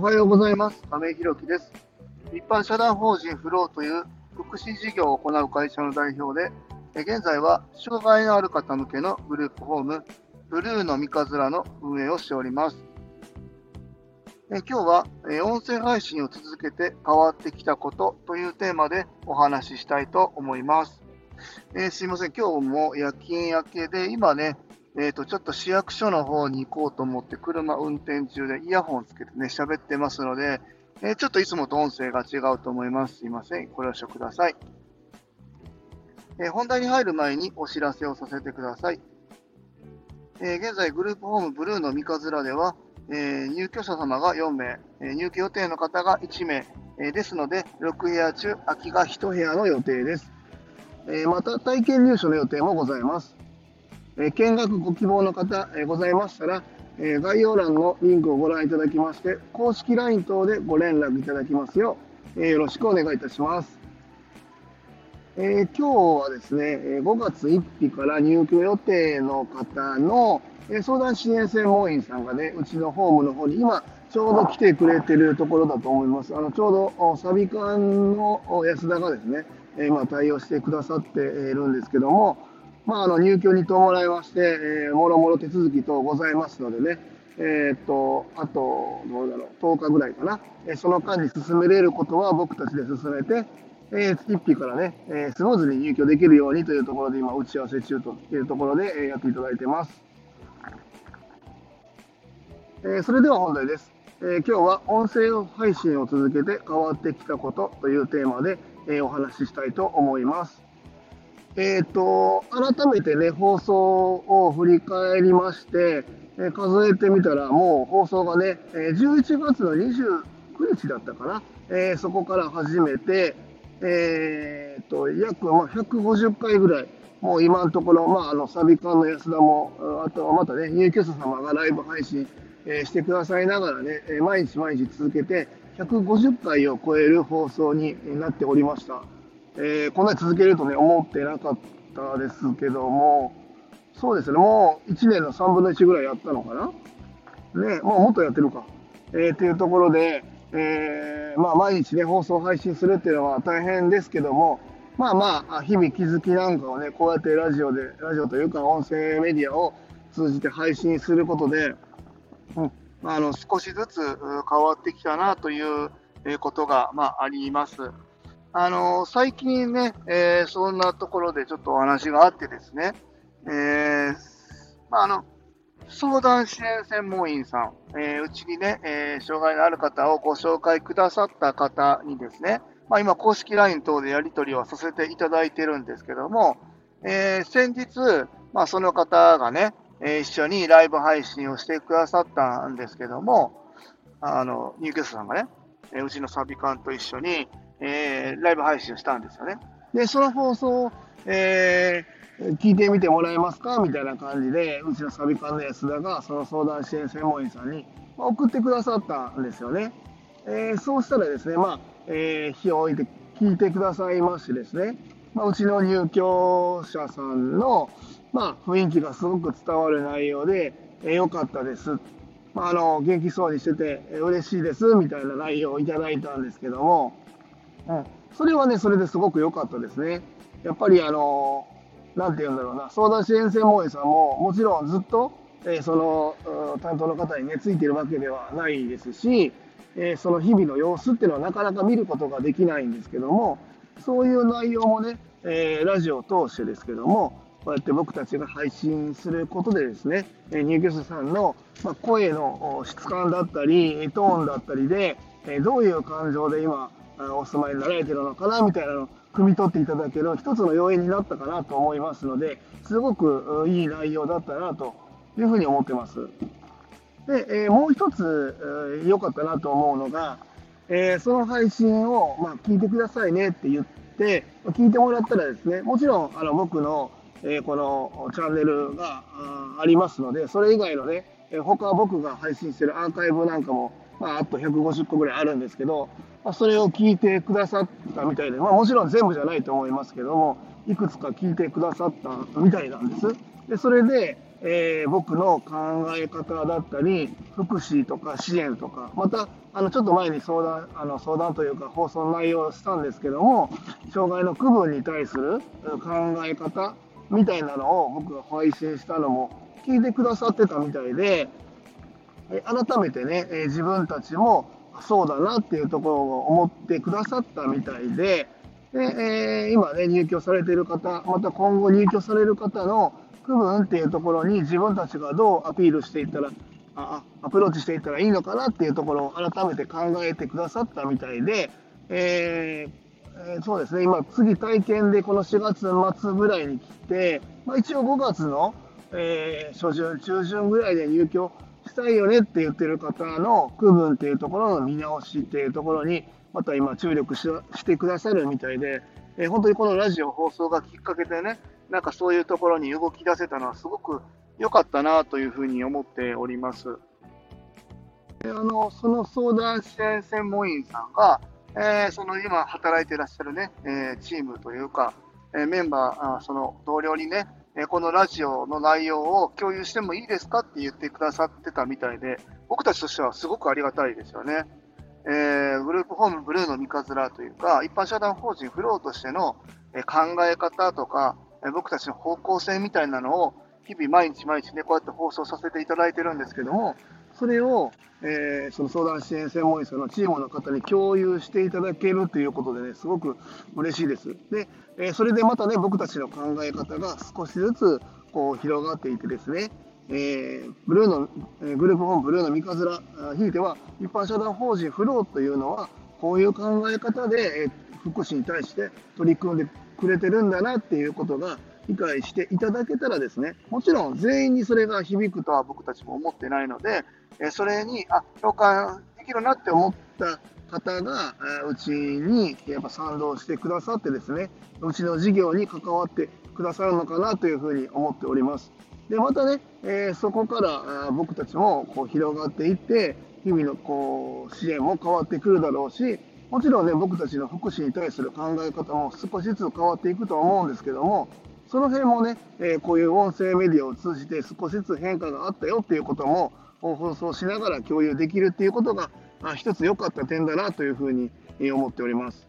おはようございます。亀井弘樹です。一般社団法人フローという福祉事業を行う会社の代表で、現在は障害のある方向けのグループホーム、ブルーの三日面の運営をしております。今日は音声配信を続けて変わってきたことというテーマでお話ししたいと思います。えー、すいません、今日も夜勤明けで、今ね、えーと、ちょっと市役所の方に行こうと思って車運転中でイヤホンつけてね、喋ってますので、えー、ちょっといつもと音声が違うと思います。すいません。ご了承ください。えー、本題に入る前にお知らせをさせてください。え現在、グループホームブルーの三日面では、え入居者様が4名、え入居予定の方が1名、えですので、6部屋中、空きが1部屋の予定です。えまた、体験入所の予定もございます。え見学ご希望の方、えございましたら、え概要欄のリンクをご覧いただきまして、公式 LINE 等でご連絡いただきますよう、えよろしくお願いいたします。えー、今日はですね、5月1日から入居予定の方の相談支援専門員さんがね、うちのホームの方に今、ちょうど来てくれてるところだと思います。あのちょうどサビ館の安田がですね、今対応してくださっているんですけども、まあ、あの入居に伴いまして、えー、もろもろ手続き等ございますのでね、えー、っと、あと、どうだろう、10日ぐらいかな、えー、その間に進めれることは僕たちで進めて、えー、1日からね、えー、スムーズに入居できるようにというところで今、打ち合わせ中というところで、え、やっていただいてます。えー、それでは本題です。えー、今日は音声配信を続けて変わってきたことというテーマで、えー、お話ししたいと思います。えっ、ー、と、改めてね、放送を振り返りまして、えー、数えてみたら、もう放送がね、えー、11月の29日だったかな、えー、そこから始めて、えー、と、約、まあ、150回ぐらい、もう今のところ、まあ、あの、サビ館の安田も、あとはまたね、入居者様がライブ配信、えー、してくださいながらね、毎日毎日続けて、150回を超える放送になっておりました。えー、こんなに続けるとね、思ってなかったですけども、そうですね、もう1年の3分の1ぐらいやったのかなね、もうもっとやってるか。えー、っていうところで、えー、まあ毎日ね、放送配信するっていうのは大変ですけども、まあまあ、日々気づきなんかをね、こうやってラジオで、ラジオというか音声メディアを通じて配信することで、うん、あの、少しずつ変わってきたなということが、まあ、あります。あの、最近ね、えー、そんなところでちょっとお話があってですね、えー、まあ、あの、相談支援専門員さん、えー、うちにね、えー、障害のある方をご紹介くださった方にですね、まあ、今、公式 LINE 等でやり取りをさせていただいてるんですけども、えー、先日、まあ、その方がね、え、一緒にライブ配信をしてくださったんですけども、あの、入居者さんがね、え、うちのサビ館と一緒に、えー、ライブ配信をしたんですよね。で、その放送を、えー、聞いてみてもらえますか？みたいな感じで、うちのサビ館の安田が、その相談支援専門員さんに送ってくださったんですよね。えー、そうしたらですね、まあ、えー、日を置いて聞いてくださいましてですね、まあ、うちの入居者さんの、まあ、雰囲気がすごく伝わる内容で、えー、かったです。まあ、あの、元気そうにしてて、えー、嬉しいです、みたいな内容をいただいたんですけども、うん、それはね、それですごく良かったですね。やっぱりあの、なんて言うんだろうな、相談支援専門員さんも、もちろんずっと、えー、その担当の方にね、ついてるわけではないですし、えー、その日々の様子っていうのはなかなか見ることができないんですけども、そういう内容もね、えー、ラジオを通してですけども、こうやって僕たちが配信することでですね、入居者さんの声の質感だったり、トーンだったりで、どういう感情で今、お住まいになられてるのかなみたいなのを汲み取っていただける一つの要因になったかなと思いますので、すごくいい内容だったなというふうに思ってます。で、え、もう一つ良、かったなと思うのが、え、その配信を、ま、聞いてくださいねって言って、聞いてもらったらですね、もちろんあの僕の、えこのチャンネルがありますので、それ以外のね、他僕が配信してるアーカイブなんかもまあ、あと150個ぐらいあるんですけど、まあ、それを聞いてくださったみたいで、まあ、もちろん全部じゃないと思いますけども、いくつか聞いてくださったみたいなんです。で、それで、えー、僕の考え方だったり、福祉とか支援とか、また、あの、ちょっと前に相談、あの、相談というか放送の内容をしたんですけども、障害の区分に対する考え方みたいなのを僕が配信したのも聞いてくださってたみたいで、改めてね、え自分たちもそうだなっていうところを思ってくださったみたいで、でえ今ね、入居されている方、また今後入居される方の区分っていうところに自分たちがどうアピールしていったら、あアプローチしていったらいいのかなっていうところを改めて考えてくださったみたいで、えー、えー、そうですね、今、次体験でこの4月末ぐらいに来て、まあ、一応5月の、えー、初旬、中旬ぐらいで入居したいよねって言ってる方の区分っていうところの見直しっていうところに、また今注力してくださるみたいで、えー、本当にこのラジオ放送がきっかけでね、なんかそういうところに動き出せたのはすごく良かったなというふうに思っております。であのその相談支援専門員さんが、えー、その今働いてらっしゃるね、えー、チームというか、え、メンバーあ、その同僚にね、えこのラジオの内容を共有してもいいですかって言ってくださってたみたいで、僕たちとしてはすごくありがたいですよね。えー、グループホームブルーの三日面というか、一般社団法人フローとしての、え考え方とか、え僕たちの方向性みたいなのを、日々毎日毎日ね、こうやって放送させていただいてるんですけども、それを、えー、その相談支援専門員さんのチームの方に共有していただけるということでね、すごく嬉しいです。で、えー、それでまたね、僕たちの考え方が少しずつこう広がっていてですね、えー、ブルーの、えー、グループホームブルーの三日面、ひいては一般社団法人フローというのは、こういう考え方で、えー、福祉に対して取り組んでくれてるんだなっていうことが理解していただけたらですね、もちろん全員にそれが響くとは僕たちも思ってないので、えそれに、あ、共感できるなって思った方が、うちにやっぱ賛同してくださってですね、うちの事業に関わってくださるのかなというふうに思っております。で、またね、え、そこから僕たちもこう広がっていって、日々のこう支援も変わってくるだろうし、もちろんね、僕たちの福祉に対する考え方も少しずつ変わっていくとは思うんですけども、その辺もね、え、こういう音声メディアを通じて少しずつ変化があったよっていうことも放送しながら共有できるっていうことが、あ一つ良かった点だなというふうに思っております。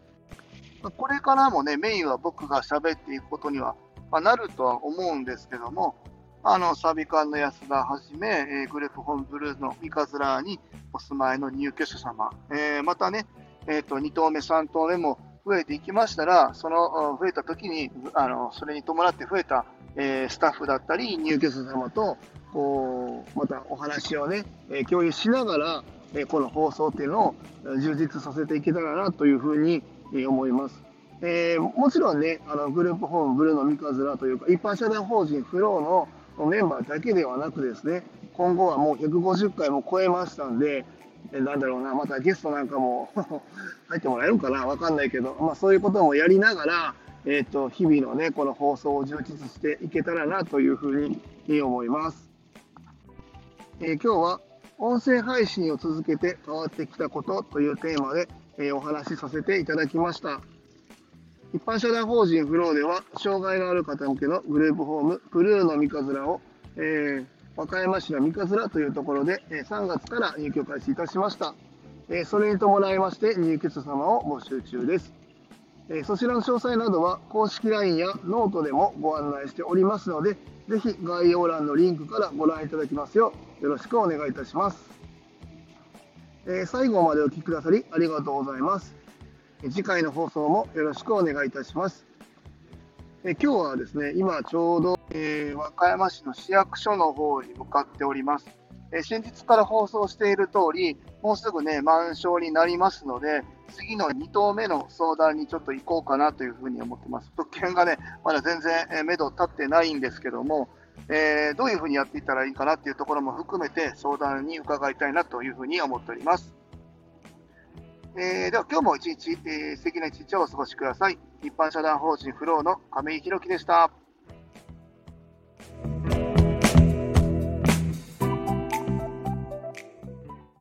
これからもね、メインは僕が喋っていくことには、ま、なるとは思うんですけども、あの、サビ館の安田はじめ、え、グループホームブルーの三日面にお住まいの入居者様、え、またね、えっ、と、2棟目、3棟目も増えていきましたら、その増えた時に、あのそれに伴って増えた、えー、スタッフだったり、入居者様と、こう、またお話をね、え共有しながら、えこの放送っていうのを充実させていけたらなというふうに思います。えー、もちろんね、あのグループホームブルーの三日面というか、一般社団法人フローのメンバーだけではなくですね、今後はもう150回も超えましたんで、えなんだろうな、またゲストなんかも 入ってもらえるかな、わかんないけど、まあ、そういうこともやりながら、えっ、ー、と、日々のね、この放送を充実していけたらなというふうに思います。えー、今日は音声配信を続けて変わってきたことというテーマで、えー、お話しさせていただきました。一般社団法人フローでは、障害のある方向けのグループホーム、プルーの三葛を、えー、和歌山市の三葛というところで、え3月から入居開始いたしました。えそれに伴いまして入居者様を募集中です。えそちらの詳細などは公式 LINE やノートでもご案内しておりますので、ぜひ概要欄のリンクからご覧いただきますようよろしくお願いいたします。え最後までお聴きくださりありがとうございます。次回の放送もよろしくお願いいたします。え今日はですね、今ちょうど、えー、和歌山市の市役所の方に向かっております。えー、先日から放送している通り、もうすぐね、満床になりますので、次の2棟目の相談にちょっと行こうかなというふうに思ってます。物件がね、まだ全然、えー、目処立ってないんですけども、えー、どういうふうにやっていったらいいかなっていうところも含めて相談に伺いたいなというふうに思っております。えー、では今日も一日、えー、素敵な一日をお過ごしください。一般社団法人フローの亀井宏樹でした。